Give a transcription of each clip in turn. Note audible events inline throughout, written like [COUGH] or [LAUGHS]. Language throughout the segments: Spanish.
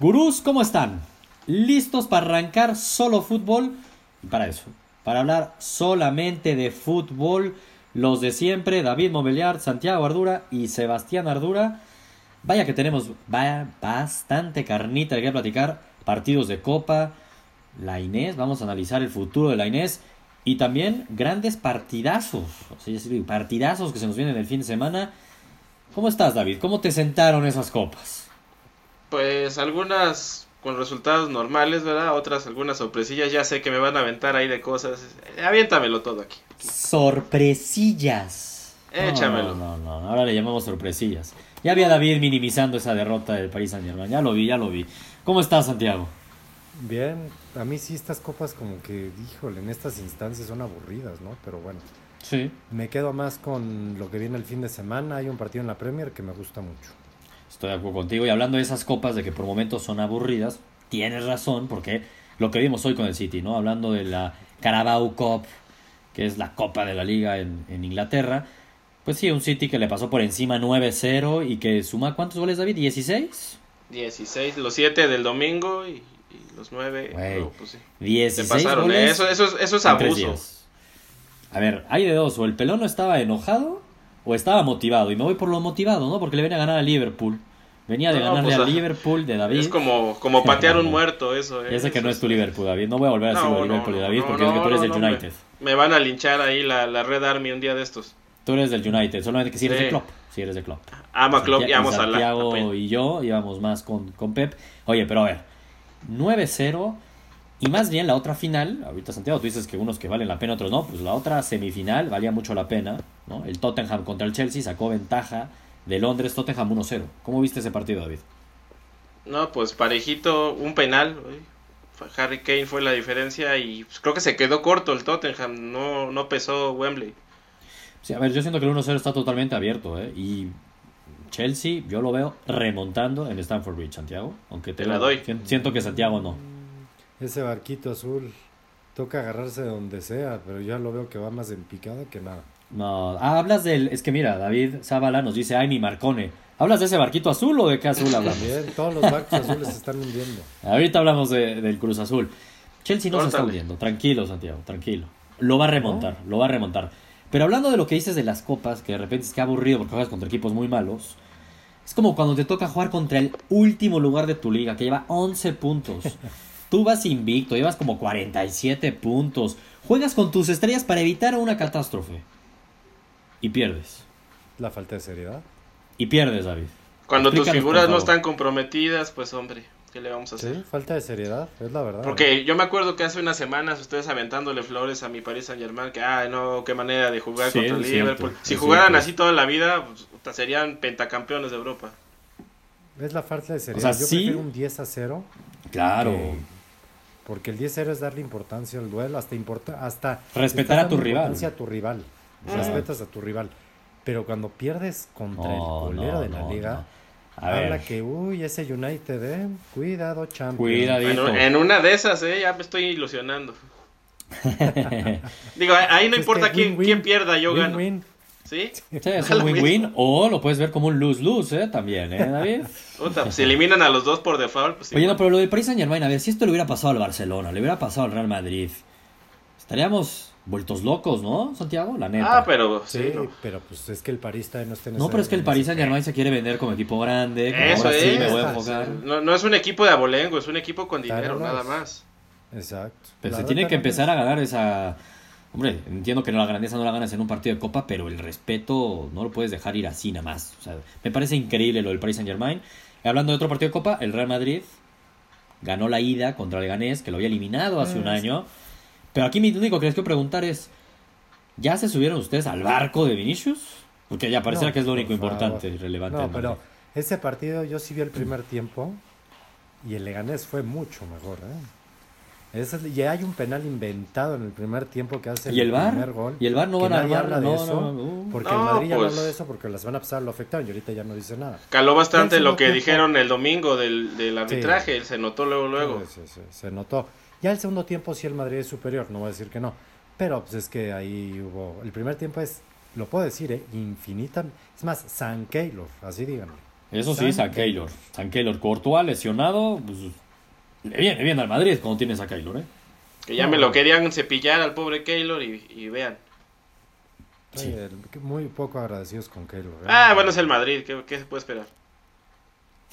Gurús, ¿cómo están? ¿Listos para arrancar solo fútbol? Y para eso, para hablar solamente de fútbol, los de siempre, David Mobiliar, Santiago Ardura y Sebastián Ardura. Vaya que tenemos vaya, bastante carnita de que platicar, partidos de Copa, la Inés, vamos a analizar el futuro de la Inés y también grandes partidazos, partidazos que se nos vienen el fin de semana. ¿Cómo estás, David? ¿Cómo te sentaron esas copas? Pues algunas con resultados normales, ¿verdad? Otras algunas sorpresillas. Ya sé que me van a aventar ahí de cosas. Aviéntamelo todo aquí. Sorpresillas. Échamelo. No, no, no, ahora le llamamos sorpresillas. Ya había David minimizando esa derrota del Paris Saint Germain. Ya lo vi, ya lo vi. ¿Cómo estás, Santiago? Bien, a mí sí estas copas como que, híjole, en estas instancias son aburridas, ¿no? Pero bueno. Sí. Me quedo más con lo que viene el fin de semana. Hay un partido en la Premier que me gusta mucho. Estoy de acuerdo contigo. Y hablando de esas copas de que por momentos son aburridas, tienes razón, porque lo que vimos hoy con el City, ¿no? Hablando de la Carabao Cup, que es la copa de la liga en, en Inglaterra. Pues sí, un City que le pasó por encima 9-0 y que suma ¿cuántos goles, David? ¿16? 16, los 7 del domingo y, y los 9. Güey, pues sí. 16 Te pasaron, goles ¿eh? eso, eso, es- eso abuso. A ver, hay de dos, o el pelón no estaba enojado o estaba motivado. Y me voy por lo motivado, ¿no? Porque le venía a ganar a Liverpool. Venía de No, ganarle pues, a ah, Liverpool de David. Es como, como [LAUGHS] patear un muerto, eso. ¿eh? Sé que Eso no es tu Liverpool, David. No voy a volver a decir No, no, Liverpool de David porque es que tú eres del United. Me, me van a linchar ahí la, la Red Army un día de estos. Tú eres del United, solamente que si eres Sí. de Klopp. Si eres de Klopp. Ama a Klopp y amo a Salah. Santiago y yo íbamos más con, con Pep. Oye, pero a ver, 9-0 y más bien la otra final, ahorita Santiago, tú dices que unos que valen la pena, otros no, pues la otra semifinal valía mucho la pena, ¿no? El Tottenham contra el Chelsea sacó ventaja de Londres, Tottenham 1-0. ¿Cómo viste ese partido, David? No, pues parejito, un penal. Harry Kane fue la diferencia y pues, creo que se quedó corto el Tottenham. No, no pesó Wembley. Sí, a ver, yo siento que el 1-0 está totalmente abierto, ¿eh? Y Chelsea, yo lo veo remontando en Stamford Bridge, Santiago. Aunque te, Te la doy. sien- Siento que Santiago no. Ese barquito azul toca agarrarse de donde sea, pero ya lo veo que va más en picada que nada. No, ah, hablas del. Es que mira, David Zavala nos dice, ay, mi Marcone. ¿Hablas de ese barquito azul o de qué azul hablamos? Todos los barcos azules se están hundiendo. Ahorita hablamos de- del Cruz Azul. Chelsea no se está hundiendo. Tranquilo, Santiago, tranquilo. Lo va a remontar, lo va a remontar. Pero hablando de lo que dices de las copas, que de repente es que aburrido porque juegas contra equipos muy malos. Es como cuando te toca jugar contra el último lugar de tu liga, que lleva 11 puntos. [LAUGHS] Tú vas invicto, llevas como 47 puntos. Juegas con tus estrellas para evitar una catástrofe. Y pierdes. La falta de seriedad. Y pierdes, David. Cuando tus figuras no están comprometidas, pues hombre, ¿qué le vamos a hacer? Sí, falta de seriedad, es la verdad. Porque yo me acuerdo que hace unas semanas ustedes aventándole flores a mi Paris Saint Germain, que, ay, no, qué manera de jugar Sí, contra el es cierto, Liverpool. Si jugaran cierto. así toda la vida, pues, serían pentacampeones de Europa. Es la falta de seriedad. sea, Yo sí. prefiero un 10 a 0. Claro. que- Porque el 10 a 0 es darle importancia al duelo, hasta importa, hasta Respetar a tu rival. importancia a tu rival. Respetas a tu rival. Pero cuando pierdes contra el colero no, de la no, liga, no. A habla ver, que, uy, ese United, eh, cuidado, champion. Cuidadito. En una de esas, eh, ya me estoy ilusionando. [LAUGHS] Digo, ahí no Es importa que quién, quién pierda, yo gano. ¿Sí? Sí, es un win-win o lo puedes ver como un lose-lose, ¿eh? También, ¿eh, David? Puta, pues, si eliminan a los dos por default, pues Oye, no, pero lo del Paris Saint-Germain, a ver, si esto le hubiera pasado al Barcelona, le hubiera pasado al Real Madrid, estaríamos vueltos locos, ¿no, Santiago? La neta. Ah, pero sí, Sí, no. pero pues es que el París no está en No, pero es que el ese- Saint-Germain se quiere vender como equipo grande, como Eso ahora sí es. me voy a enfocar. No, no es un equipo de abolengo, es un equipo con dinero, nada más. Exacto. Pero La se tiene que empezar a ganar esa... Hombre, entiendo que no la grandeza no la ganas en un partido de copa, pero el respeto no lo puedes dejar ir así nada más. O sea, me parece increíble lo del Paris Saint-Germain. Y Hablando de otro partido de copa, el Real Madrid ganó la ida contra el Ganés, que lo había eliminado hace un Ah, año. Pero aquí mi único que les quiero preguntar es, ¿ya se subieron ustedes al barco de Vinicius? Porque ya pareciera No, que es lo único importante y relevante. No, pero ese partido yo sí vi el primer tiempo y el Leganés fue mucho mejor. ¿eh? Ese es- y hay un penal inventado en el primer tiempo que hace ¿Y el VAR? primer gol. ¿Y el VAR no van a nadie armar? habla de No, eso, no, no. Porque No, el Madrid ya no pues. habló de eso porque la semana pasada lo afectaron y ahorita ya no dice nada. Caló bastante Ya lo que dijeron el domingo del, del arbitraje, se notó luego, luego. Sí, sí, sí, se notó. Ya el segundo tiempo sí el Madrid es superior, no voy a decir que no. Pero pues es que ahí hubo... El primer tiempo es, lo puedo decir, ¿eh? infinita. Es más, San Keylor, así díganme. Eso sí, San Keylor. San Keylor Courtois lesionado, pues le viene bien al Madrid cuando tienes a Keylor, ¿eh? Que ya me lo querían cepillar al pobre Keylor y, y vean. Sí. muy poco agradecidos con Keylor. ¿eh? Ah, bueno, es el Madrid, ¿qué, qué se puede esperar?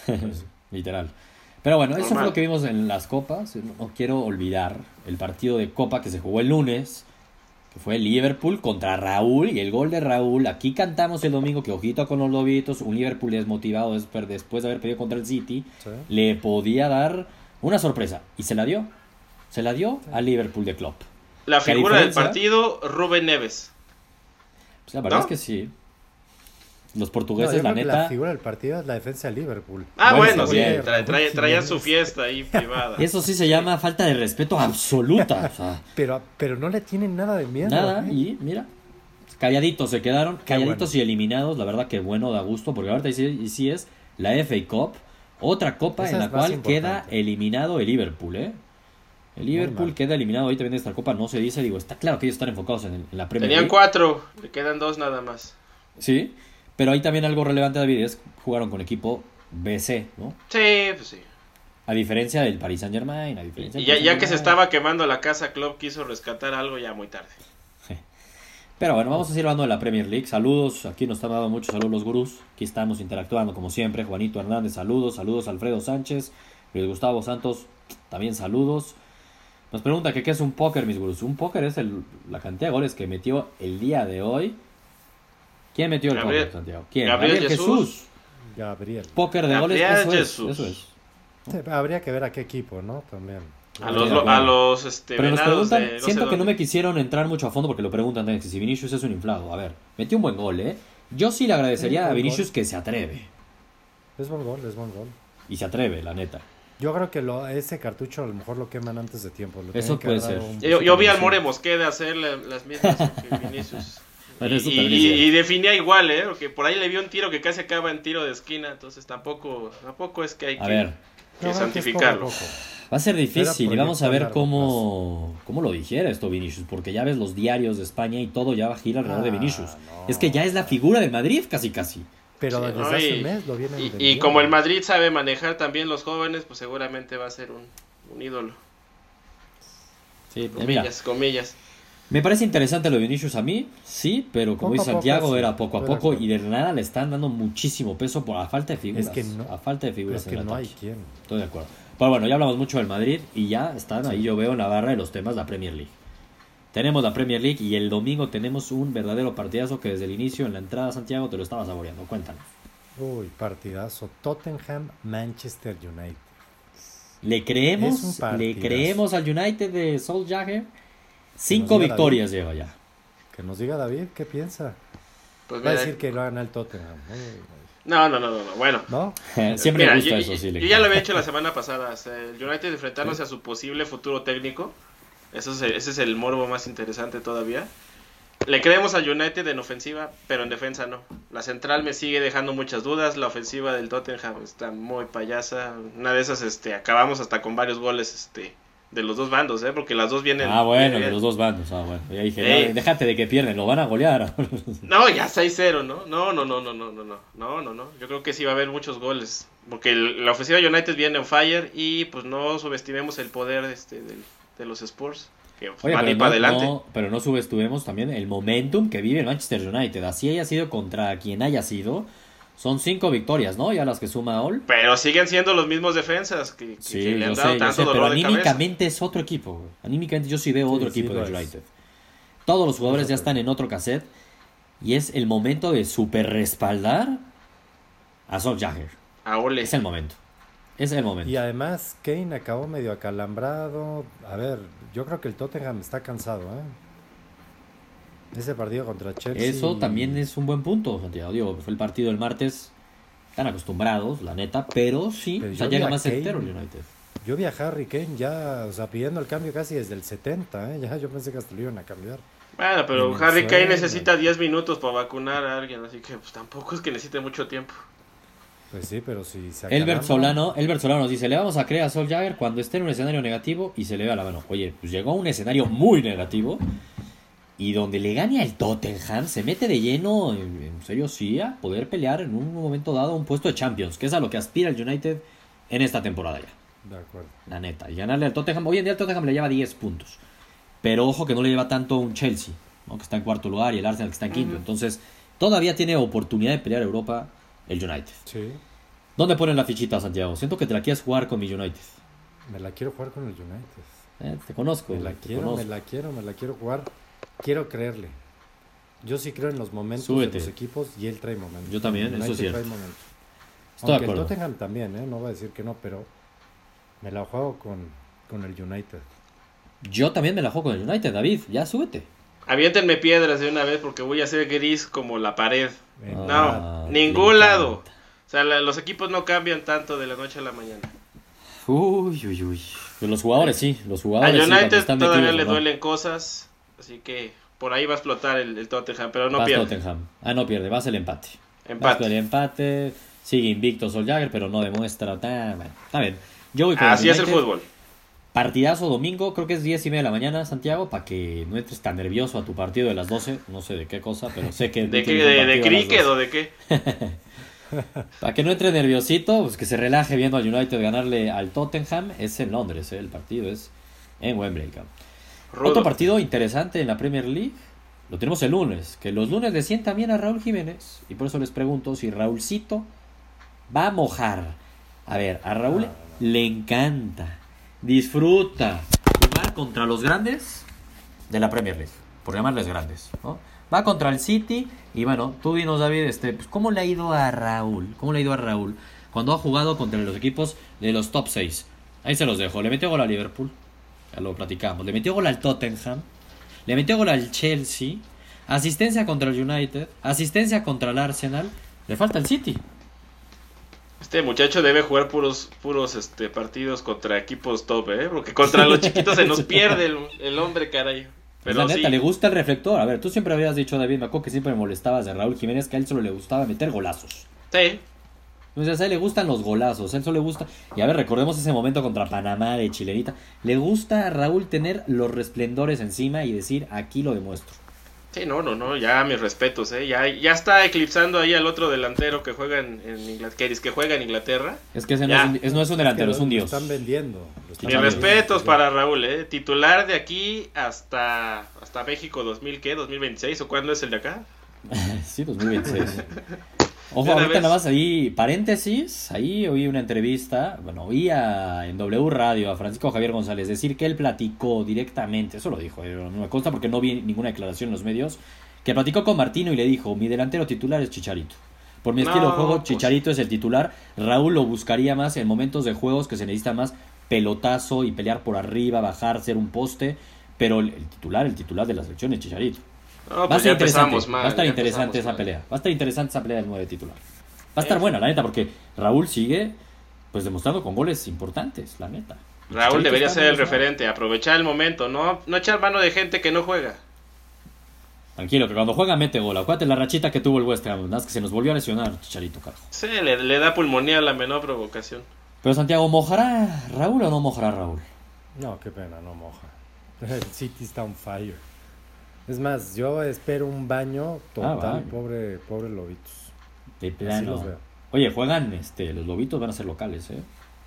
[LAUGHS] Literal. Pero bueno, eso fue lo que vimos en las copas. No, quiero olvidar el partido de copa que se jugó el lunes, que fue Liverpool contra Raúl y el gol de Raúl. Aquí cantamos el domingo que ojito con los lobitos, un Liverpool desmotivado después después de haber perdido contra el City, Sí. le podía dar una sorpresa y se la dio. Se la dio al Liverpool de Klopp. La ¿Qué figura del partido, Rubén Neves. Pues la verdad ¿No? es que sí. Los portugueses, la neta. la figura del partido es la defensa de Liverpool. Ah, Bueno, bueno, sí, también. tra- tra- traían su fiesta ahí privada. [LAUGHS] Eso sí se llama falta de respeto absoluta. o sea, Pero, pero no le tienen nada de miedo. Nada, ¿eh? y mira, calladitos se quedaron, calladitos bueno. y eliminados, la verdad que bueno, da gusto, porque ahorita sí, sí es la FA Cup, otra copa Esa en la cual queda eliminado el Liverpool, ¿eh? El Liverpool queda eliminado ahorita viene esta copa, no se dice, digo, está claro que ellos están enfocados en, el- en la Premier Tenían League. cuatro, le quedan dos nada más. Sí, pero ahí también algo relevante, David, es jugaron con equipo BC, ¿no? Sí, pues sí. A diferencia del Paris Saint Germain, a diferencia Y del ya, ya que se estaba quemando la casa, Club quiso rescatar algo ya muy tarde. Pero bueno, vamos a seguir hablando de la Premier League. Saludos, aquí nos están dando muchos saludos los gurús. Aquí estamos interactuando como siempre. Juanito Hernández, saludos. Saludos Alfredo Sánchez. Luis Gustavo Santos, también saludos. Nos pregunta que qué es un póker, mis gurús. Un póker es el- la cantidad de goles que metió el día de hoy. ¿Quién metió el póker, Santiago? ¿Quién? Gabriel Gabriel, Jesús. Jesús. Gabriel. Póker de goles, Gabriel eso Jesús. es, eso es. Sí, habría que ver a qué equipo, ¿no? También. A los, de lo- a acuerdo. los este, Pero nos preguntan, de no siento que no me quisieron entrar mucho a fondo porque lo preguntan también, que si Vinicius es un inflado. A ver, metió un buen gol, ¿eh? Yo sí le agradecería Sí, a Vinicius gol. que se atreve. Es buen gol, es buen gol. Y se atreve, la neta. Yo creo que lo, ese cartucho a lo mejor lo queman antes de tiempo. Eso puede ser. Yo, yo vi al. More Mosqueda hacer la- las mismas que [LAUGHS] Vinicius. Y, definía igual, ¿eh? Porque por ahí le vio un tiro que casi acaba en tiro de esquina, entonces tampoco, tampoco es que hay A que, ver, que santificarlo. va a ser difícil y vamos a ver cómo, cómo lo digiere esto Vinicius, porque ya ves los diarios de España y todo ya va a girar alrededor de Ah, Vinicius. no. Es que ya es la figura del Madrid casi casi. Pero Sí, desde ¿no? hace Y- un mes lo vienen Y, y como el Madrid sabe manejar también los jóvenes, pues seguramente va a ser un, un ídolo. Sí, eh, mira, Comillas, comillas. Me parece interesante lo de Vinicius a mí, sí, pero como Poco dice poco, Santiago, era poco a de poco y de nada le están dando muchísimo peso por la falta de figuras. Es que no- a falta de figuras Es en que el no hay quien. Estoy de acuerdo. Pero bueno, ya hablamos mucho del Madrid y ya están ahí, yo veo en la barra de los temas la Premier League. Tenemos la Premier League y el domingo tenemos un verdadero partidazo que desde el inicio en la entrada Santiago te lo estaba saboreando. Cuéntanos. Uy, partidazo. Tottenham, Manchester United. ¿Le creemos? ¿Le creemos al United de Sol Jagger? Cinco victorias lleva ya. Que nos diga David qué piensa. Pues Va a decir que lo gana el Tottenham. No, no, no, no, no, bueno. ¿No? [LAUGHS] Siempre Mira, me gusta yo, eso, sí. yo ya lo había hecho la semana pasada. o sea, el United enfrentándose a su posible futuro técnico. Eso es, ese es el morbo más interesante todavía. Le creemos al United en ofensiva, pero en defensa no. La central me sigue dejando muchas dudas. La ofensiva del Tottenham está muy payasa. Una de esas, este, acabamos hasta con varios goles, este, de los dos bandos, ¿eh? Porque las dos vienen. Ah, bueno, de los dos bandos. Ah, bueno. Ya dije, déjate de que pierden, lo van a golear. [LAUGHS] no, ya 6-0, ¿no? No, no, no, no, no, no, no. No, no. Yo creo que sí va a haber muchos goles. Porque el, la ofensiva United viene on fire y pues no subestimemos el poder este, de, de los Spurs. Que Oye, van pero, para adelante. No, pero no subestimemos también el momentum que vive el Manchester United. Así haya sido contra quien haya sido son cinco victorias, ¿no? Ya las que suma All. Pero siguen siendo los mismos defensas que, que- Sí, que le han dado sé, yo tanto sé, pero de cabeza. anímicamente es otro equipo. güey. Anímicamente yo sí veo Sí, otro sí equipo es. United. Todos los jugadores Es ya están en otro cassette. Y es el momento de super respaldar a Sol Jagger. A Ole. Es el momento. Es el momento. Y además, Kane acabó medio acalambrado. A ver, yo creo que el Tottenham está cansado, ¿eh? Ese partido contra Chelsea. Eso también es un buen punto, Santiago. Digo, fue el partido del martes. Están acostumbrados, la neta, pero sí, Pero o sea, llega a más Kane. entero el United. Yo vi a Harry Kane ya, o sea, pidiendo el cambio casi desde el 70, ¿eh? Ya yo pensé que hasta lo iban a cambiar. Bueno, pero Harry Kane necesita 10 minutos para vacunar a alguien, así que pues tampoco es que necesite mucho tiempo. Pues sí, pero si se Elbert Solano, Elbert Solano nos dice, le vamos a creer a Sol Jagger cuando esté en un escenario negativo y se le vea la mano. Oye, pues llegó a un escenario muy negativo y donde le gane al Tottenham, se mete de lleno, en, en serio sí, a poder pelear en un momento dado un puesto de Champions, que es a lo que aspira el United en esta temporada ya. De acuerdo. La neta. Y ganarle al Tottenham. Hoy en día el Tottenham le lleva 10 puntos. Pero ojo que no le lleva tanto un Chelsea, ¿no? que está en cuarto lugar, y el Arsenal que está en quinto. Entonces, todavía tiene oportunidad de pelear Europa el United. Sí. ¿Dónde ponen la fichita, Santiago? Siento que te la quieres jugar con mi United. Me la quiero jugar con el United. Eh, te conozco. Me la te quiero, conozco. me la quiero, me la quiero jugar. Quiero creerle. Yo sí creo en los momentos Súbete. de los equipos y él trae momentos. Yo también, El eso es cierto. trae momentos. Estoy de Aunque el acuerdo. Tottenham también, ¿eh? no voy a decir que no, pero me la juego con, con el United. Yo también me la juego con el United, David. Ya súbete. Aviéntenme piedras de una vez porque voy a ser gris como la pared. No, Ah, ningún lado. O sea, la- los equipos no cambian tanto de la noche a la mañana. Uy, uy, uy. Pero los jugadores sí, los jugadores sí, cuando United están todavía metidos, le ¿no? duelen cosas, así que por ahí va a explotar el, el Tottenham, pero no Vas pierde. Tottenham. Ah, no pierde, vas el empate. Vas Empate. con el empate. Sigue invicto Sol Jagger, pero no demuestra. tan- bueno, está bien. Yo voy con Así es el fútbol. Partidazo domingo, creo que es 10 y media de la mañana, Santiago, para que no entres tan nervioso a tu partido de las 12. No sé de qué cosa, pero sé que. [LAUGHS] ¿De qué? ¿De, de cricket 12. o de qué? [LAUGHS] Para que no entre nerviosito, pues que se relaje viendo al United ganarle al Tottenham. Es en Londres, ¿eh? el partido es en Wembley. cabrón. Otro partido interesante en la Premier League. Lo tenemos el lunes. Que los lunes le sientan bien a Raúl Jiménez. Y por eso les pregunto si Raúlcito va a mojar. A ver, a Raúl le encanta, disfruta jugar contra los grandes de la Premier League. Por llamarles grandes. ¿no? Va contra el City. Y bueno, tú dinos, David, este, pues, ¿cómo le ha ido a Raúl? ¿Cómo le ha ido a Raúl cuando ha jugado contra los equipos de los top 6? Ahí se los dejo. Le metió gol a Liverpool. Ya lo platicamos. Le metió gol al Tottenham. Le metió gol al Chelsea. Asistencia contra el United. Asistencia contra el Arsenal. Le falta el City. Este muchacho debe jugar puros puros este partidos contra equipos top, ¿eh? Porque contra los chiquitos se nos [LAUGHS] pierde el, el hombre, caray. Pues la neta, sí, le gusta el reflector. A ver, tú siempre habías dicho, David, me acuerdo que siempre me molestabas de Raúl Jiménez, que a él solo le gustaba meter golazos. sí. Entonces a él le gustan los golazos, a él solo le gusta. Y a ver, recordemos ese momento contra Panamá de chilenita. Le gusta a Raúl tener los resplendores encima y decir, aquí lo demuestro. Sí, no, no, no, ya mis respetos, ¿eh? Ya, ya está eclipsando ahí al otro delantero que juega en, en Inglaterra, que juega en Inglaterra. Es que ese no es, un, es- no es un delantero, Que es un lo dios. están vendiendo. lo están Mis vendiendo. respetos para Raúl, ¿eh? Titular de aquí hasta, hasta México 2000, ¿qué? ¿2026 o cuándo es el de acá? [LAUGHS] Sí, 2026. [LAUGHS] Ojo, ahorita vez. nada más ahí, paréntesis, ahí oí una entrevista, bueno, oí a- en W Radio a Francisco Javier González decir que él platicó directamente, eso lo dijo, eh, no me consta porque no vi ninguna declaración en los medios, que platicó con Martino y le dijo, mi delantero titular es Chicharito. Por mi No, estilo de juego, pues. Chicharito es el titular, Raúl lo buscaría más en momentos de juegos que se necesita más pelotazo y pelear por arriba, bajar, ser un poste, pero el, el titular, el titular de la selección es Chicharito. No, Va a pues estar ya interesante, empezamos mal. va a estar interesante esa mal. pelea. Va a estar interesante esa pelea del 9 titular. Va a estar Eh. buena, la neta, porque Raúl sigue pues demostrando con goles importantes, la neta. Raúl debería ser el referente, aprovechar el momento, no, no echar mano de gente que no juega. Tranquilo, que cuando juega mete gol. Acuérdate la rachita que tuvo el West Ham, más que se nos volvió a lesionar Chicharito, carajo. Sí, le, le da pulmonía a la menor provocación. Pero Santiago, ¿mojará Raúl o no mojará Raúl? No, qué pena, no moja. [LAUGHS] El City está on fire. Es más, yo espero un baño total, Ah, va. pobre, pobre Lobitos. De plano. los veo. Oye, juegan, este, los lobitos van a ser locales, ¿eh?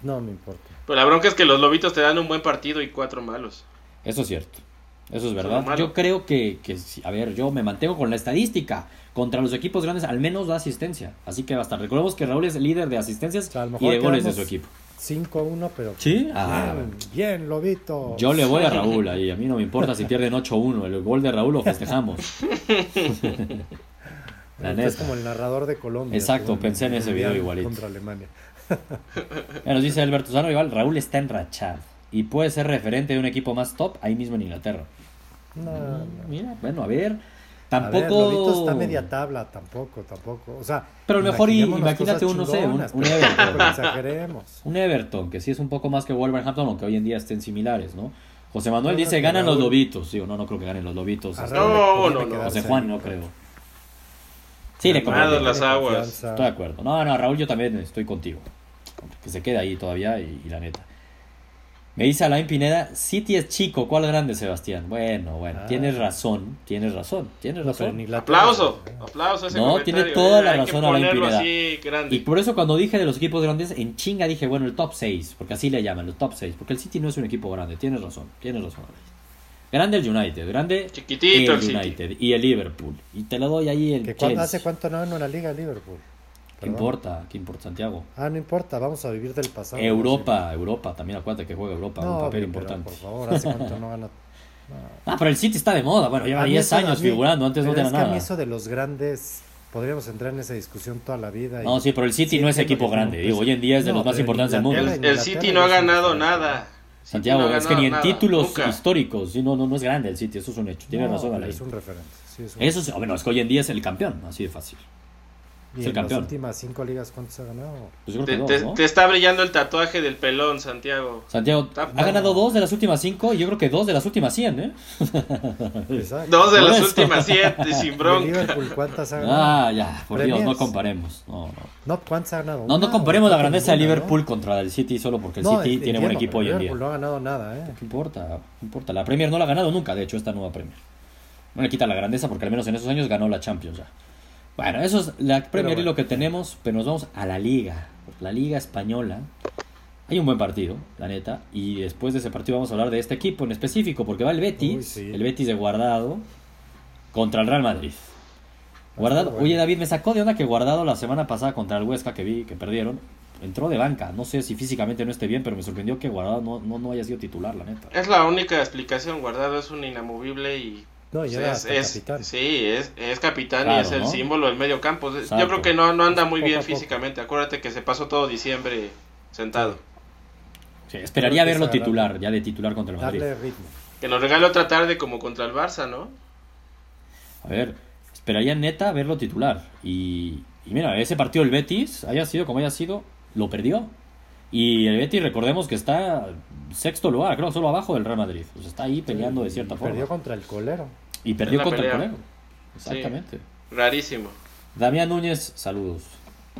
No me importa. Pero la bronca es que los lobitos te dan un buen partido y cuatro malos. Eso es cierto. Eso es verdad. Yo creo que, que a ver, yo me mantengo con la estadística. Contra los equipos grandes al menos da asistencia. Así que basta. Recordemos que Raúl es el líder de asistencias O sea, y de goles de su equipo. 5-1, pero. ¿Sí? Ah, Bien, bien, Lobito. Yo le voy a Raúl ahí. A mí no me importa si pierden 8-1. El gol de Raúl lo festejamos. [LAUGHS] La Este Es como el narrador de Colombia. Exacto, pensé en ese video igualito. Contra Alemania. [LAUGHS] Nos dice Alberto Sano, igual Raúl está enrachado. Y puede ser referente de un equipo más top ahí mismo en Inglaterra. No, no. Mira, bueno, a ver. A ver, Tampoco. Lobito está media tabla, tampoco, tampoco. O sea, Pero mejor imagínate un, no sé, un- Everton. tampoco exageremos. Un Everton, que sí es un poco más que Wolverhampton, aunque hoy en día estén similares, ¿no? José Manuel No, dice, ganan los lobitos. Digo, no, no creo que ganen los lobitos. Este, No, no, no. José Juan, no creo. Sí, le conviene. las aguas. Estoy de acuerdo. No, no, Raúl, yo también estoy contigo. Que se quede ahí todavía y, y la neta. Me dice Alain Pineda, City es chico, ¿cuál grande, Sebastián? Bueno, bueno, Ah. tienes razón, tienes razón, tienes No, razón. en Inglaterra- Aplauso, aplauso a ese No, comentario, tiene toda eh, la hay que razón Alain Pineda. así grande. Y por eso cuando dije de los equipos grandes, en chinga dije, bueno, el top 6, porque así le llaman, el top 6, porque el City no es un equipo grande, tienes razón, tienes razón. Grande el United, grande Chiquitito el, el City. United y el Liverpool. Y te lo doy ahí el ¿Que cuándo- Chelsea. ¿Hace cuánto no ganó la Liga Liverpool? ¿Qué Perdón. importa? ¿Qué importa, Santiago? Ah, no importa, vamos a vivir del pasado. Europa, Europa, también acuérdate que juega Europa, No, un papel pero, importante. por favor, ¿hace cuánto no gana? [LAUGHS] Ah, pero el City está de moda, bueno, lleva A mí 10 eso- a años mí- figurando, antes no tenía es que a mí nada. eso de los grandes, podríamos entrar en esa discusión toda la vida. y- No, sí, pero el City Sí, no es equipo grande, digo, pues, hoy en día es de no, los más importantes del mundo. El, el City no ha ganado nada. Santiago, no es que ni en nada, títulos nunca. históricos, sí, no, no, no es grande el City, eso es un hecho, tienes No, razón, es un referente. sí, es un- Eso sí, bueno, es que hoy en día es el campeón, así de fácil. Y es el en campeón. las últimas cinco ligas, ¿cuántos ha ganado? Pues yo creo Te, que dos, te- ¿no? te está brillando el tatuaje del pelón, Santiago. Santiago Está- ha ganado dos de las últimas cinco y yo creo que dos de las últimas 100, ¿eh? Exacto. Dos de las eso. últimas siete, [LAUGHS] sin ¿De bronca. Liverpool cuántas ha ganado? Ah, ya, por Dios, no comparemos. No, no. No, ¿cuántas ha ganado? No, no comparemos la grandeza de Liverpool ¿no? contra el City solo porque el No, City tiene buen equipo hoy en día. Liverpool no ha ganado nada, ¿eh? ¿Qué importa? ¿Qué importa? La Premier no la ha ganado nunca, de hecho, esta nueva Premier. No le quita la grandeza porque al menos en esos años ganó la Champions ya. Bueno, eso es la Premier y lo que tenemos, pero nos vamos a la Liga. La Liga Española. Hay un buen partido, la neta. Y después de ese partido vamos a hablar de este equipo en específico, porque va el Betis, Uy, sí. el Betis de Guardado, contra el Real Madrid. Guardado, bueno. oye David, me sacó de onda que Guardado la semana pasada contra el Huesca que vi que perdieron, entró de banca. No sé si físicamente no esté bien, pero me sorprendió que Guardado no, no, no haya sido titular, la neta. Es la única explicación. Guardado es un inamovible y. No, y pues, es, capitán. Sí, es, es capitán y es el ¿no? símbolo del medio campo. Yo creo que no, no anda muy Poco bien físicamente. Acuérdate que se pasó todo diciembre sentado. Sí, esperaría verlo titular, ya de titular contra el Madrid. Darle ritmo. Que nos regale otra tarde como contra el Barça, ¿no? A ver, esperaría neta verlo titular. Y, y mira, ese partido el Betis, haya sido como haya sido, lo perdió. Y el Betis, recordemos que está sexto lugar, creo, solo abajo del Real Madrid. Pues está ahí peleando de cierta Y forma. Perdió contra el colero. y perdió contra pelea. el Colero. Exactamente. Rarísimo. Damián Núñez, saludos.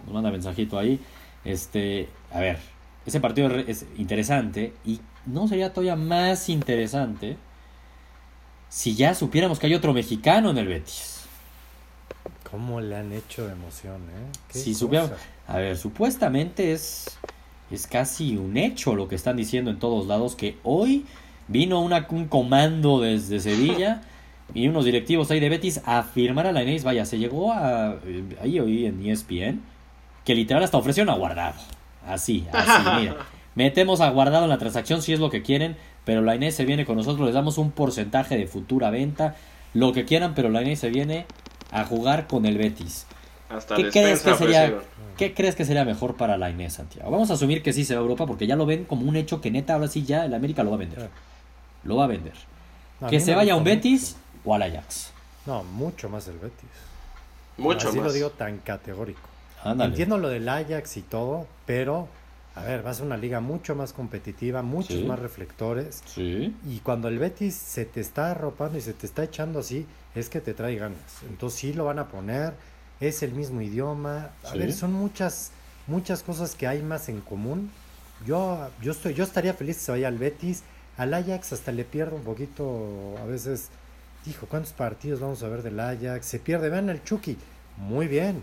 Nos manda mensajito ahí. Este, a ver, ese partido es re- es interesante y no sería todavía más interesante si ya supiéramos que hay otro mexicano en el Betis. ¿Cómo le han hecho de emoción, eh? Qué Si cosa. supiéramos, a ver, supuestamente es es casi un hecho lo que están diciendo en todos lados que hoy vino una, un comando desde Sevilla [LAUGHS] y unos directivos ahí de Betis a firmar a la Inés. Vaya, se llegó a eh, ahí hoy en ESPN que literal hasta ofrecieron a Guardado. Así, así, mira. [LAUGHS] Metemos a Guardado en la transacción si es lo que quieren, pero la Inés se viene con nosotros, les damos un porcentaje de futura venta, lo que quieran, pero la Inés se viene a jugar con el Betis. Hasta ¿Qué crees que sería. ¿Qué crees que sería mejor para la Inés, Santiago? Vamos a asumir que sí se va a Europa porque ya lo ven como un hecho que neta ahora sí ya el América lo va a vender. Lo va a vender. A que se vaya a un Betis o al Ajax. No, mucho más el Betis. Mucho Así más. lo digo tan categórico. Ándale. Entiendo lo del Ajax y todo, pero, a ver, va a ser una liga mucho más competitiva, muchos Sí. más reflectores. Sí. Y cuando el Betis se te está arropando y se te está echando así, es que te trae ganas. Entonces sí lo van a poner, es el mismo idioma. A Sí. ver, son muchas, muchas cosas que hay más en común. Yo, yo estoy, yo estaría feliz si se vaya al Betis. Al Ajax hasta le pierdo un poquito, a veces, dijo, ¿cuántos partidos vamos a ver del Ajax? Se pierde, vean el Chucky, muy bien,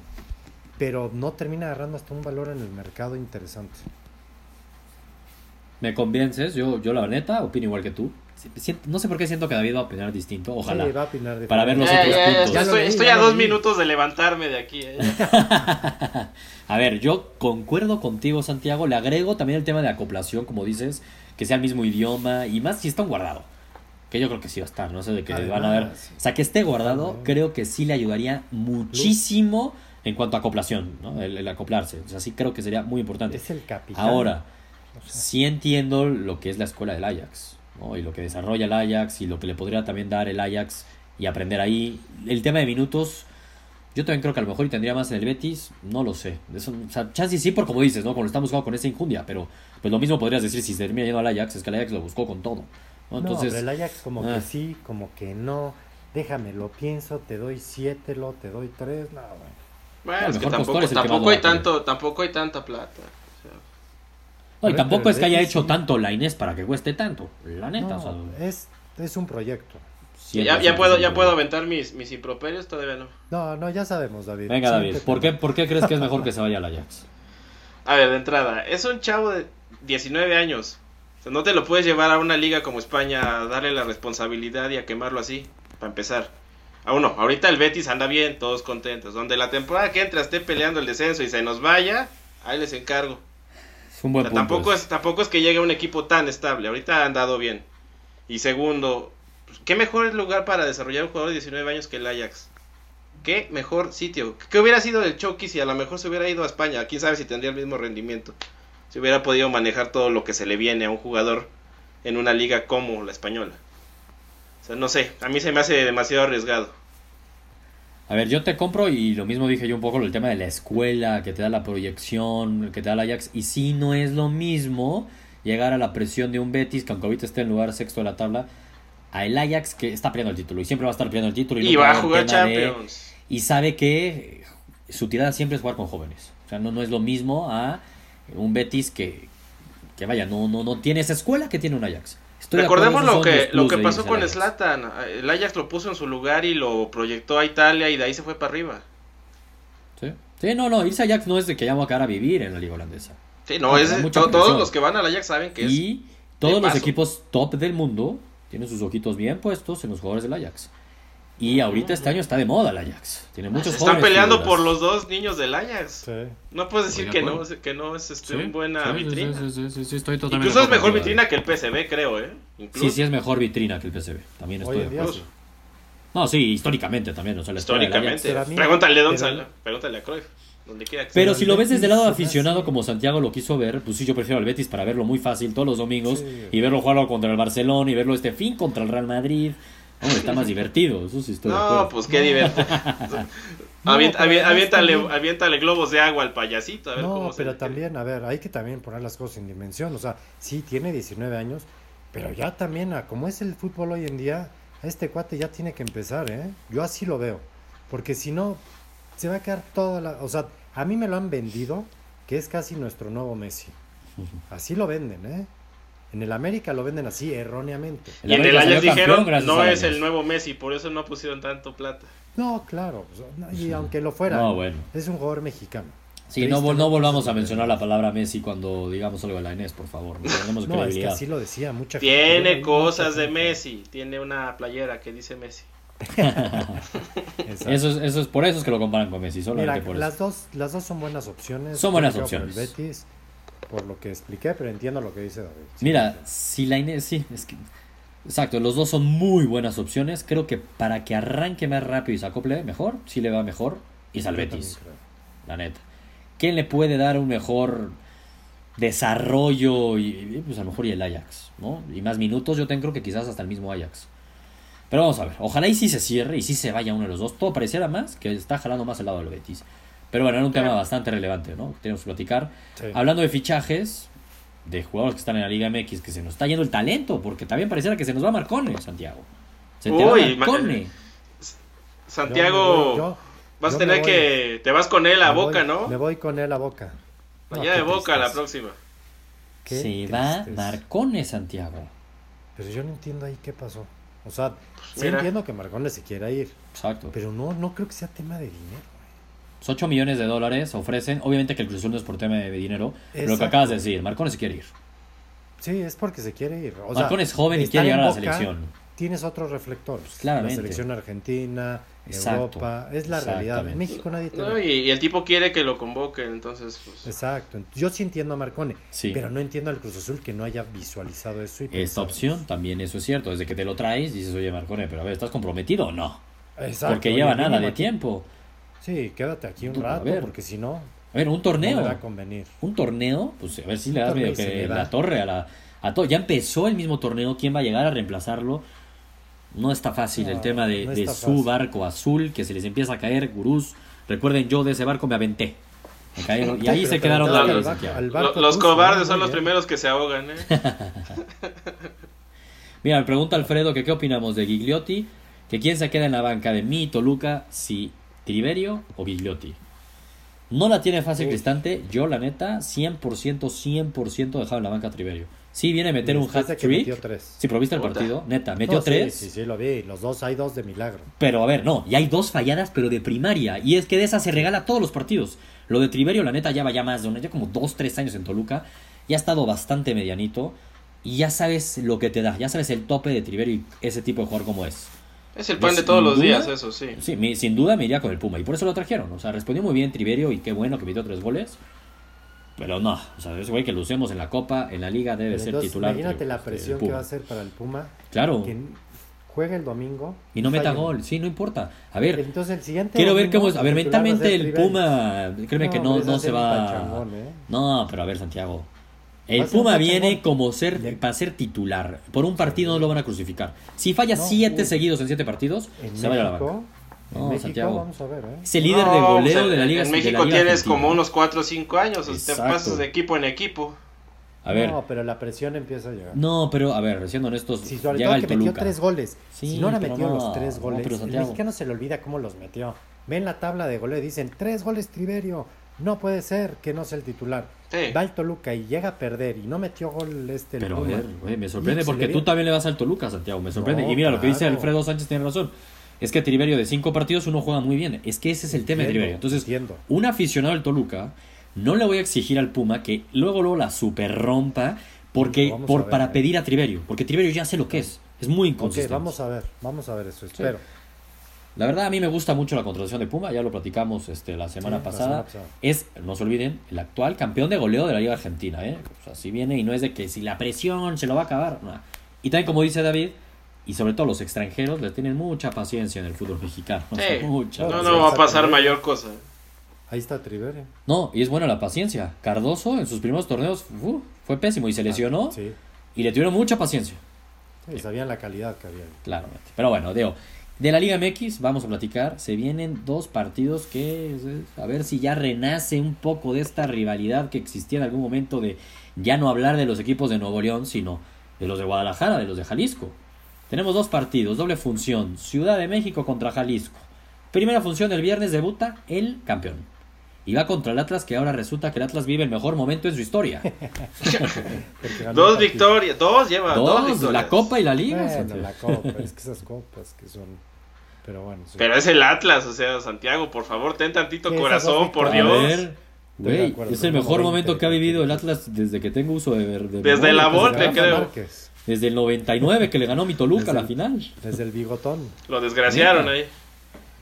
pero no termina agarrando hasta un valor en el mercado interesante. Me convences, yo, yo la neta opino igual que tú. Siento- no sé por qué siento que David va a opinar distinto, ojalá. Sí, va a opinar Para ver los Ya, otros ya, ya, puntos. Estoy leí, estoy ya a dos minutos de levantarme de aquí. eh. [LAUGHS] A ver, yo concuerdo contigo, Santiago. Le agrego también el tema de acoplación, como dices, que sea el mismo idioma y más si está un guardado. Que yo creo que sí va a estar, no sé de que van a ver. O sea, que esté guardado, creo que sí le ayudaría muchísimo en cuanto a acoplación, ¿no? El, el acoplarse. O sea, sí creo que sería muy importante. Es el capitán. Ahora, O sea, sí entiendo lo que es la escuela del Ajax, ¿no? Y lo que desarrolla el Ajax y lo que le podría también dar el Ajax y aprender ahí. El tema de minutos, yo también creo que a lo mejor y tendría más en el Betis, no lo sé. Eso, o sea, chance sí por como dices, ¿no? Cuando estamos jugando con esa injundia, pero pues lo mismo podrías decir si se termina yendo al Ajax, es que el Ajax lo buscó con todo. ¿no? No, Entonces, pero el Ajax como ah. que sí, como que no. Déjame, lo pienso, te doy siete, lo te doy tres. No, bueno. Bueno, es que tampoco, tampoco hay tanto, tampoco hay tanta plata. No, y tampoco es que haya hecho sí. tanto la Inés para que cueste tanto. La neta, No, o sea, es, es un proyecto. Ya, puedo, ya puedo aventar mis, mis improperios, todavía no. No, no, ya sabemos, David. Venga, David. ¿por qué, ¿por qué crees que es mejor que se vaya al Ajax? A ver, de entrada, es un chavo de 19 años. O sea, no te lo puedes llevar a una liga como España a darle la responsabilidad y a quemarlo así, para empezar. Aún no, ahorita el Betis anda bien, todos contentos. Donde la temporada que entra esté peleando el descenso y se nos vaya, ahí les encargo. Es un O buen sea, punto. tampoco, es, tampoco es que llegue un equipo tan estable. Ahorita ha andado bien. Y segundo, pues, ¿qué mejor lugar para desarrollar un jugador de 19 años que el Ajax? ¿Qué mejor sitio? ¿Qué hubiera sido el Chucky si a lo mejor se hubiera ido a España? ¿Quién sabe si tendría el mismo rendimiento? Si hubiera podido manejar todo lo que se le viene a un jugador en una liga como la española. O sea, no sé, a mí se me hace demasiado arriesgado. A ver, yo te compro y lo mismo dije yo un poco el tema de la escuela, que te da la proyección, que te da el Ajax. Y sí, no es lo mismo llegar a la presión de un Betis, que aunque ahorita esté en lugar sexto de la tabla, a el Ajax que está peleando el título y siempre va a estar peleando el título. Y va a jugar de- Champions. y sabe que su tirada siempre es jugar con jóvenes. O sea, no, no es lo mismo a un Betis que, que vaya, no, no, no tiene esa escuela que tiene un Ajax. Estoy Recordemos lo que, lo que pasó con. Slatan. El Ajax lo puso en su lugar y lo proyectó a Italia y de ahí se fue para arriba. ¿Sí? Sí, no, no, irse a Ajax no es de que ya vamos a quedar a vivir en la liga holandesa. Sí, no, es, to- todos los que van al Ajax saben que es. Y todos los equipos top del mundo tienen sus ojitos bien puestos en los jugadores del Ajax. Y ahorita este año está de moda el Ajax. Tiene muchos se están peleando figuras. por los dos niños del Ajax. Sí. No puedes decir que no, que no es este, Sí, una buena sí, vitrina. Sí, sí, sí, sí, estoy totalmente Incluso es mejor vitrina que el PSV, creo, ¿eh? Incluso. Sí, sí es mejor vitrina que el PSV. También estoy de acuerdo. No, sí, históricamente también. O sea. Históricamente. Pregúntale, Don pero- Sala, pregúntale a Cruyff. Donde quiera que Pero si lo ves desde el lado aficionado como Santiago lo quiso ver, pues sí, yo prefiero al Betis para verlo muy fácil todos los domingos Sí. y verlo jugarlo contra el Barcelona y verlo este fin contra el Real Madrid. Hombre, está más divertido, eso sí estoy de No, acuerdo. pues qué divertido. No, además aviéntale, también- aviéntale globos de agua al payasito, a ver No, cómo se pero le- también, a ver, hay que también poner las cosas en dimensión. O sea, sí, tiene 19 años, pero ya también, a como es el fútbol hoy en día, a este cuate ya tiene que empezar, ¿eh? Yo así lo veo. Porque si no, se va a quedar toda la... O sea, a mí me lo han vendido, que es casi nuestro nuevo Messi. Así lo venden, ¿eh? En el América lo venden así, erróneamente. Y en el Ajax campeón dijeron, no es el nuevo Messi, por eso no pusieron tanto plata. No, claro. pues, y aunque lo fuera, No, bueno. es un jugador mexicano. Sí, no, no volvamos a mencionar la palabra Messi cuando digamos algo de la Inés, por favor. No tenemos No, es que credibilidad. así lo decía mucha Tiene cosas mucha de. Messi, tiene una playera que dice Messi. [LAUGHS] [LAUGHS] Eso es, eso es por eso es que lo comparan con Messi, solamente Mira, por las eso. dos, las dos son buenas opciones. Son buenas opciones. el Betis, por lo que expliqué, pero entiendo lo que dice David. Sí. Mira, si la Inés, sí, es que. Exacto, los dos son muy buenas opciones. Creo que para que arranque más rápido y se acople mejor, sí le va mejor, y creo. la neta. ¿Quién le puede dar un mejor desarrollo? Y, y, pues a lo mejor y el Ajax, ¿no? Y más minutos, yo tengo creo que quizás hasta el mismo Ajax. Pero vamos a ver, ojalá y sí se cierre y sí se vaya uno de los dos. Todo pareciera más que está jalando más el lado del Betis. Pero bueno, era un tema bastante relevante, ¿no? Tenemos que platicar. Sí. Hablando de fichajes, de jugadores que están en la Liga MX, que se nos está yendo el talento, porque también pareciera que se nos va Marcone, Santiago. Se te Uy, va Marcone. Santiago, Yo- yo- vas a tener voy- que... Te vas con él a me Boca, voy- ¿no? Me voy con él a Boca. No, Allá de Boca la próxima. Qué Se va. Marcone, Santiago. Pero yo no entiendo ahí qué pasó. O sea, sí Mira. entiendo que Marcone se quiera ir, Exacto. pero no, no creo que sea tema de dinero. Los 8 millones de dólares ofrecen. Obviamente que el Cruz Azul no es por tema de dinero. Pero lo que acabas de decir, Marcone se quiere ir. Sí, es porque se quiere ir. O sea, Marcone es joven y quiere en llegar a la Boca, selección. Tienes otros reflectores. Claramente. La selección argentina, Exacto. Europa. Es la realidad. En. México nadie te No, y, y el tipo quiere que lo convoquen, entonces... Pues, Exacto. Yo sí entiendo a Marcone, Sí. pero no entiendo al Cruz Azul que no haya visualizado eso. Y Esta opción también, eso es cierto. Desde que te lo traes, dices, oye, Marcone, pero a ver, ¿estás comprometido o no? Exacto. Porque lleva nada de aquí- tiempo. Sí, quédate aquí un rato, ver. porque si no, A ver, un torneo. va a convenir. un torneo, pues a ver si le das medio que la torre a la a todo. Ya empezó el mismo torneo, ¿quién va a llegar a reemplazarlo? No está fácil No, el tema de, no de está su fácil. barco azul, que se les empieza a caer gurús. Recuerden, yo de ese barco me aventé. Me y ahí se quedaron al barco- Santiago. al lo- barco los tuyo, cobardes son los primeros que se ahogan, ¿eh? [LAUGHS] Mira, me pregunta Alfredo que qué opinamos de Gigliotti, que quién se queda en la banca de mi Toluca, si Triverio o Gigliotti. No la tiene fácil. Cristante. Yo, la neta, 100%, 100% dejaba en la banca a Triverio. Sí, viene a meter un hat trick. tres. Sí, pero viste el partido, neta, metió No, tres. Sí, sí, lo vi. Los dos, hay dos de milagro. Pero a ver, no, y hay dos falladas, pero de primaria. Y es que de esas se regala todos los partidos. Lo de Triverio, la neta, ya va ya más de un ya como dos, tres años en Toluca. Ya ha estado bastante medianito. Y ya sabes lo que te da. Ya sabes el tope de Triverio y ese tipo de jugador como es. Es el pan de Sin todos los días, eso sí. Sí, mi- sin duda me iría con el Puma. Y por eso lo trajeron. O sea, respondió muy bien Triverio y qué bueno que metió tres goles. Pero no, o sea, ese güey que lo usemos en la Copa, en la Liga, debe ser titular. imagínate la presión que va a hacer para el Puma. Claro. Que juegue el domingo. Y no meta gol. Sí, no importa. A ver, Entonces el siguiente. Quiero ver cómo es. A ver, mentalmente ser el. Puma, créeme que no, no se ser va. ¿eh? No, pero a ver, Santiago. El Puma viene como ser para ser titular. Por un partido no lo van a crucificar. Si falla No, siete uy. seguidos en siete partidos, En se va a ir a la banca. México, en No, México, Santiago. vamos a ver, ¿eh? Es el líder No, de goleo de la en- Liga En la México Liga tienes Argentina. como unos 4 o 5 años, o sea, te pasas de equipo en equipo. A ver, No, pero la presión empieza a llegar. no, pero a ver, siendo honestos, Si sobre llega todo el que metió Toluca. tres goles. Sí, si no metido no, los tres no, goles, pero el Santiago. mexicano se le olvida cómo los metió. Ven la tabla de goleo y dicen, tres goles Triverio. No puede ser que no sea el titular. Sí. Va el Toluca y llega a perder y no metió gol este el Pero ver, güey, me sorprende porque tú también le vas al Toluca, Santiago. Me sorprende. No, y mira, lo que dice. Alfredo Sánchez tiene razón. Es que Triverio de cinco partidos uno juega muy bien. Es que ese es el tema de Triverio. Entonces, entiendo. un aficionado del Toluca no le voy a exigir al Puma que luego luego la super rompa porque por ver, para eh. pedir a Triverio, porque Triverio ya sé lo que es. Es muy Ok, inconsistente. vamos a ver, vamos a ver eso, espero. La verdad a mí me gusta mucho la contratación de Puma, ya lo platicamos este la semana pasada. Es, no se olviden, el actual campeón de goleo de la Liga Argentina, ¿eh? O sea, si viene y no es de que si la presión se lo va a acabar, no. Y también como dice David, y sobre todo los extranjeros le tienen mucha paciencia en el fútbol mexicano. o sea, Sí. [LAUGHS] mucha No, paciencia. no va a pasar mayor cosa. Ahí está Triverio. No, y es buena la paciencia. Cardoso en sus primeros torneos fue pésimo y se lesionó Ah, Sí, y le tuvieron mucha paciencia. sí, sabían la calidad que había. Claramente. Pero bueno, Deo. De la Liga MX vamos a platicar. Se vienen dos partidos que a ver si ya renace un poco de esta rivalidad que existía en algún momento de ya no hablar de los equipos de Nuevo León, sino de los de Guadalajara, de los de Jalisco. Tenemos dos partidos, doble función. Ciudad de México contra Jalisco. Primera función el viernes debuta el campeón. Y va contra el Atlas, que ahora resulta que el Atlas vive el mejor momento en su historia. [LAUGHS] Dos victorias, dos lleva, dos, Dos, victorias. la Copa y la Liga. Bueno, Santiago. la copa, es que esas copas que son. Pero bueno, sí. Pero es el Atlas, o sea, Santiago, por favor, ten tantito corazón, por A. Dios. ver, de güey, acuerdo, es el mejor 20 momento que ha vivido el Atlas desde que tengo uso de, de Desde memoria, la pues, Volpe, desde- Rafa creo. Márquez, Desde el 99 que le ganó mi Toluca Desde a la el- final. desde el bigotón. Lo desgraciaron ahí.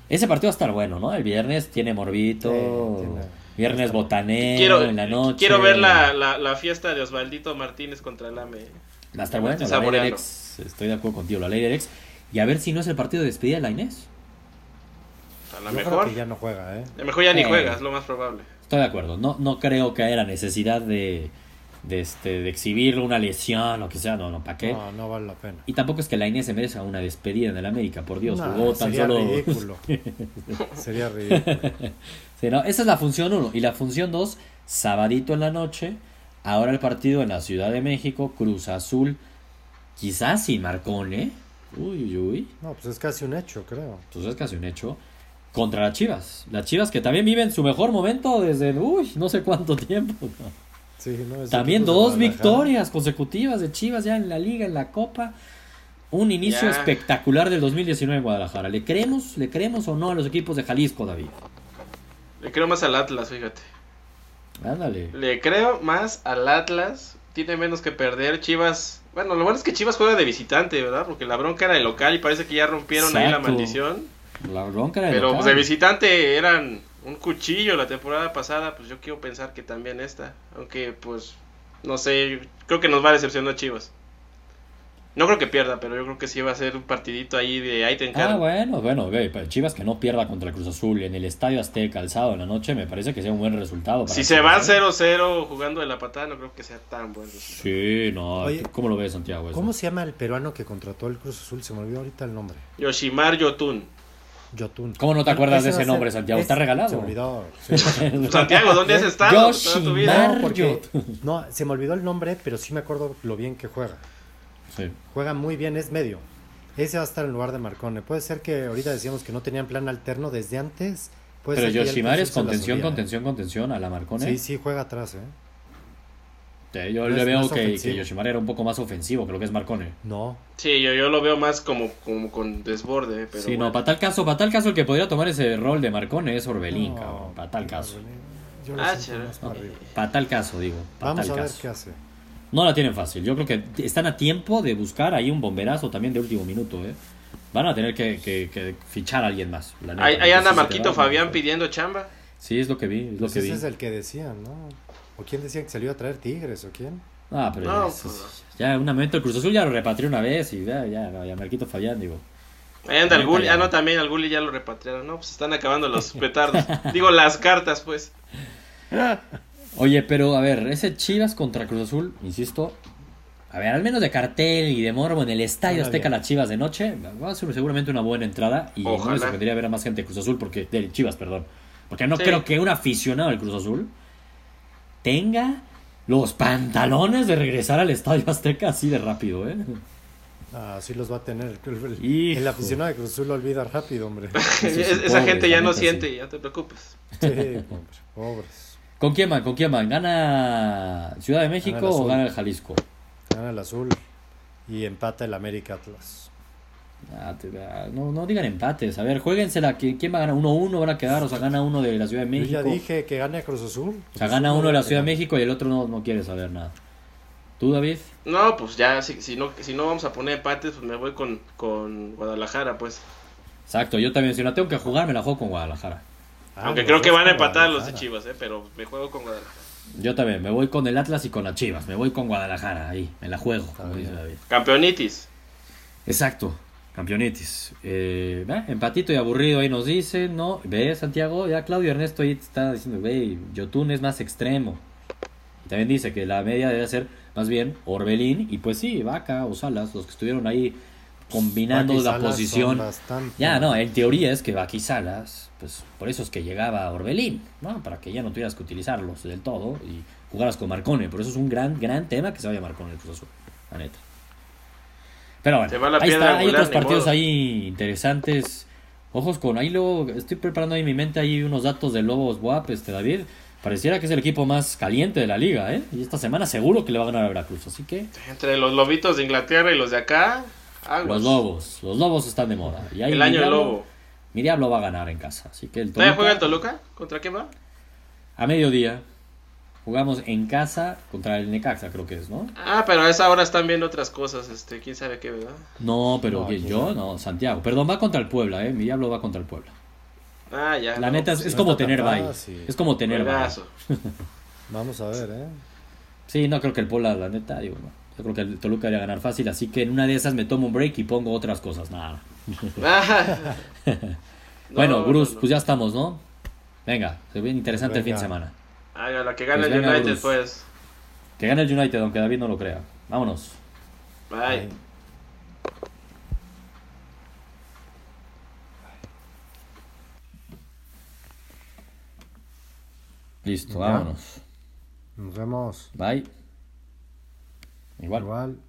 Ese partido va a estar bueno, ¿no? El viernes tiene morbito. Sí, tiene- Viernes botanero Quiero, en la noche. quiero ver la, la, la fiesta de Osvaldito Martínez contra el AME. Va a estar bueno. La ley estoy de acuerdo contigo, la ley del ex. Y a ver si no es el partido de despedida de la Inés. A lo Yo creo mejor. que ya no juega, ¿eh? A lo mejor ya ni Sí. juegas, lo más probable. Estoy de acuerdo. No, no creo que haya la necesidad de, de, este, de exhibir una lesión o que sea. No, no, ¿para qué? No, no vale la pena. Y tampoco es que la Inés se merezca una despedida en el América, por Dios. No, jugó tan sería solo. ridículo. [LAUGHS] sería ridículo. [LAUGHS] Sí, no, esa es la función 1. Y la función 2, sabadito en la noche. Ahora el partido en la Ciudad de México, Cruz Azul. Quizás sin Marcone. Uy, uy, uy. No, pues es casi un hecho, creo. Entonces es casi un hecho. Contra las Chivas. Las Chivas que también viven su mejor momento desde, uy, no sé cuánto tiempo. ¿no? Sí, no, es También dos victorias consecutivas de Chivas ya en la liga, en la copa. Un inicio Ya. espectacular del 2019 en Guadalajara. ¿Le creemos, le creemos o no a los equipos de Jalisco, David? Le creo más al Atlas, fíjate. Ándale. Le creo más al Atlas. Tiene menos que perder. Chivas. Bueno, lo bueno es que Chivas juega de visitante, ¿verdad? Porque la bronca era de local y parece que ya rompieron ahí la maldición. La bronca era de Pero local. pues, de visitante eran un cuchillo la temporada pasada. Pues yo quiero pensar que también esta. Aunque, pues, no sé. Creo que nos va a decepcionar Chivas. No creo que pierda, pero yo creo que sí va a ser un partidito ahí de ahí te encargo. Ah, bueno, bueno, pero Chivas que no pierda contra el Cruz Azul en el Estadio Azteca el sábado en la noche, me parece que sea un buen resultado. para si se Chivas, van ¿eh? 0-0 jugando de la patada, no creo que sea tan bueno. Sí, no, Oye, ¿cómo lo ves, Santiago? eso? ¿Cómo se llama el peruano que contrató el Cruz Azul? Se me olvidó ahorita el nombre. Yoshimar Yotun. ¿Cómo no te acuerdas de Ese nombre, Santiago? es- Está regalado. Se me olvidó. sí. [LAUGHS] Santiago, ¿dónde has estado tu vida? No, porque, no, se me olvidó el nombre, pero sí me acuerdo lo bien que juega. Sí. Juega muy bien, es medio. Ese va a estar en lugar de Marcone. Puede ser que ahorita decíamos que no tenían plan alterno desde antes Puede Pero Yoshimar es contención, ¿eh? contención, contención a la Marcone. Sí, sí, juega atrás, ¿eh? Eh, Yo No le veo no que, que Yoshimar era un poco más ofensivo que lo que es Marcone. No. Sí, yo, yo lo veo más como, como con desborde, pero sí, no, bueno. para tal caso, para tal caso el que podría tomar ese rol de Marcone es Orbelín, No, cabrón. Para tal caso. Yo Ah, para tal caso, digo. Para Vamos tal a ver caso. qué hace. No la tienen fácil. Yo creo que están a tiempo de buscar ahí un bomberazo también de último minuto, ¿eh? Van a tener que, que- que fichar a alguien más. Ahí, ahí No anda Marquito Fabián no. pidiendo chamba. Sí, es lo que vi, es lo Pues que ese vi. es el que decían, ¿no? ¿O quién decía que iba a traer Tigres o quién? Ah, pero No, ya, es- pues- ya en un momento el Cruz Azul ya lo repatrió una vez y ya, ya, no, ya Marquito Fabián, digo. Ahí anda el Neta, Gulli. ya. Ah, no, también al Gulli ya lo repatriaron. No, pues están acabando los [LAUGHS] petardos. Digo, las cartas, pues. [LAUGHS] Oye, pero a ver, ese Chivas contra Cruz Azul, insisto, a ver, al menos de cartel y de morbo en el Estadio Azteca bien. las Chivas de noche, va a ser seguramente una buena entrada y no Ojalá. me sorprendería ver a más gente de Cruz Azul, porque de Chivas, perdón. Porque no Sí. creo que un aficionado del Cruz Azul tenga los pantalones de regresar al Estadio Azteca así de rápido, ¿eh? Ah, sí los va a tener. El, el- aficionado de Cruz Azul lo olvida rápido, hombre. Sí, [LAUGHS] Esa gente ya no neta, sí. siente, ya te preocupes. Sí, hombre, pobres. ¿Con quién van? ¿Con quién van? ¿Gana Ciudad de México o gana el Jalisco? Gana el azul y empata el América Atlas. Ah, te- ah, no, no digan empates. A ver, jueguensela. ¿Qui- ¿Quién va a ganar? ¿1-1 van a quedar? O sea, gana uno de la Ciudad de Yo México. ya dije que gane a Cruz Azul. O sea, gana uno de la Ciudad de México y el otro no, no quiere saber nada. ¿Tú, David? No, pues ya, si, si, no, si no vamos a poner empates, pues me voy con, con Guadalajara, pues. Exacto, yo también. Si no tengo que jugar, me la juego con Guadalajara. Ah, Aunque los creo que van a empatar los de. Chivas, eh, pero me juego con Guadalajara. Yo también. Me voy con el Atlas y con las Chivas. Me voy con Guadalajara. Ahí, me la juego, como dice David. Campeonitis. Exacto. Campeonitis. Eh, ¿ve? empatito y aburrido ahí nos dicen, ¿no? Ve, Santiago, ya Claudio Ernesto ahí está diciendo, ve, Yotun es más extremo. Y también dice que la media debe ser más bien Orbelín y pues sí, Vaca o Salas, los que estuvieron ahí combinando la posición. Ya, no, en teoría es que Vaca y Salas, pues por eso es que llegaba Orbelín, ¿no? Para que ya no tuvieras que utilizarlos del todo y jugaras con Marcone. Por eso es un gran, gran tema que se vaya Marcone el Cruz Azul, la neta. Pero bueno, Se va la ahí piedra está, hay otros partidos ahí interesantes. Ojos con ahí luego, estoy preparando ahí en mi mente ahí unos datos de Lobos WAP, este David. Pareciera que es el equipo más caliente de la liga, ¿eh? Y esta semana seguro que le va a ganar a Veracruz, así que Entre los lobitos de Inglaterra y los de acá, aguas. los Lobos, los Lobos están de moda. Y ahí El año del lobo. Mi Diablo va a ganar en casa, así que el ¿Todavía Toluca- juega el Toluca? ¿Contra quién va? A mediodía jugamos en casa contra el Necaxa, creo que es, ¿no? Ah, pero a esa hora están viendo otras cosas, este, quién sabe qué, ¿verdad? No, pero No, yo, no. Santiago. Perdón, va contra el Puebla, ¿eh? Mi Diablo va contra el Puebla. Ah, ya. La no, neta es, pues, es no como tener bye. Es como tener bye. juegazo. [LAUGHS] Vamos a ver, ¿eh? Sí, no creo que el Puebla, la neta, digo, no. Yo creo que el Toluca debería ganar fácil, así que en una de esas me tomo un break y pongo otras cosas. Nada. [LAUGHS] [LAUGHS] Ah. bueno, No, Bruce, no, no. pues ya estamos, ¿no? Venga, se ve interesante el fin de semana. Haga la que gane Pues el United, Bruce. pues. Que gane el United, aunque David no lo crea. Vámonos. Bye. Listo, Ya. vámonos. Nos vemos. Bye. Igual. Igual.